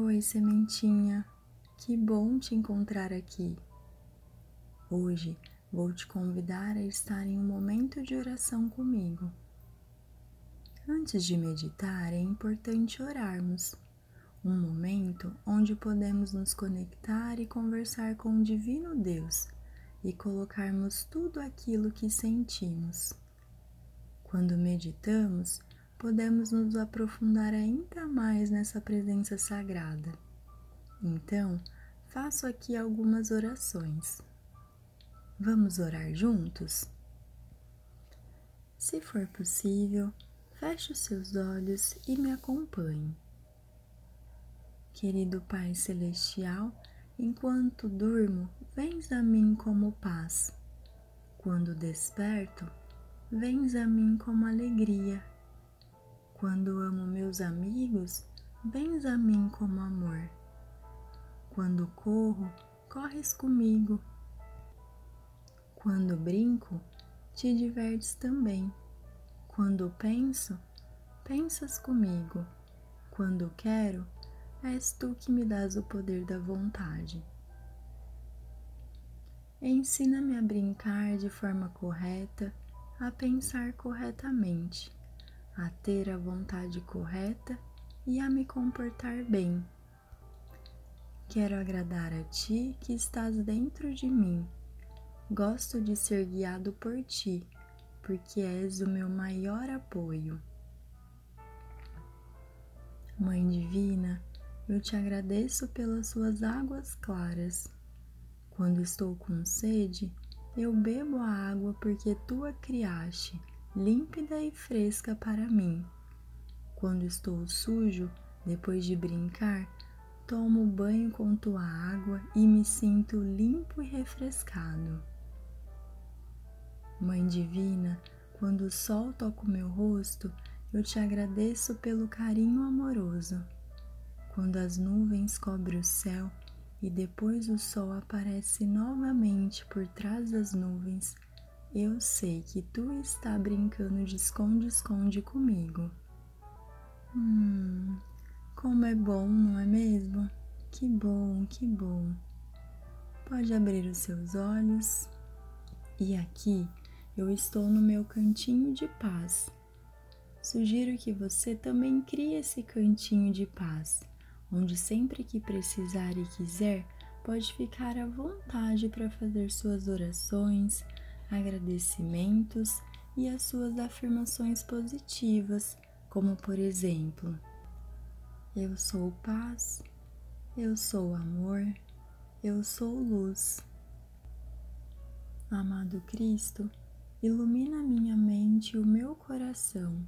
Oi, sementinha, que bom te encontrar aqui. Hoje vou te convidar a estar em um momento de oração comigo. Antes de meditar, é importante orarmos. Um momento onde podemos nos conectar e conversar com o Divino Deus e colocarmos tudo aquilo que sentimos. Quando meditamos, podemos nos aprofundar ainda mais nessa presença sagrada. Então, faço aqui algumas orações. Vamos orar juntos? Se for possível, feche os seus olhos e me acompanhe. Querido Pai Celestial, enquanto durmo, vens a mim como paz. Quando desperto, vens a mim como alegria quando amo meus amigos, vens a mim como amor. Quando corro, corres comigo. Quando brinco, te divertes também. Quando penso, pensas comigo. Quando quero, és tu que me dás o poder da vontade. Ensina-me a brincar de forma correta, a pensar corretamente a ter a vontade correta e a me comportar bem. Quero agradar a Ti que estás dentro de mim. Gosto de ser guiado por Ti, porque és o meu maior apoio. Mãe Divina, eu te agradeço pelas Suas águas claras. Quando estou com sede, eu bebo a água porque Tu a criaste límpida e fresca para mim. Quando estou sujo, depois de brincar, tomo banho com tua água e me sinto limpo e refrescado. Mãe Divina, quando o sol toca o meu rosto, eu te agradeço pelo carinho amoroso. Quando as nuvens cobrem o céu e depois o sol aparece novamente por trás das nuvens, eu sei que tu está brincando de esconde-esconde comigo. Hum, como é bom, não é mesmo? Que bom, que bom. Pode abrir os seus olhos. E aqui eu estou no meu cantinho de paz. Sugiro que você também crie esse cantinho de paz, onde sempre que precisar e quiser, pode ficar à vontade para fazer suas orações, agradecimentos e as suas afirmações positivas, como por exemplo: Eu sou paz, eu sou amor, eu sou luz. Amado Cristo, ilumina minha mente e o meu coração.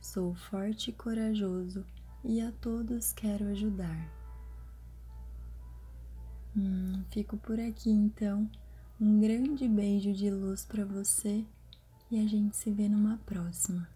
Sou forte e corajoso e a todos quero ajudar. Hum, fico por aqui então. Um grande beijo de luz para você e a gente se vê numa próxima.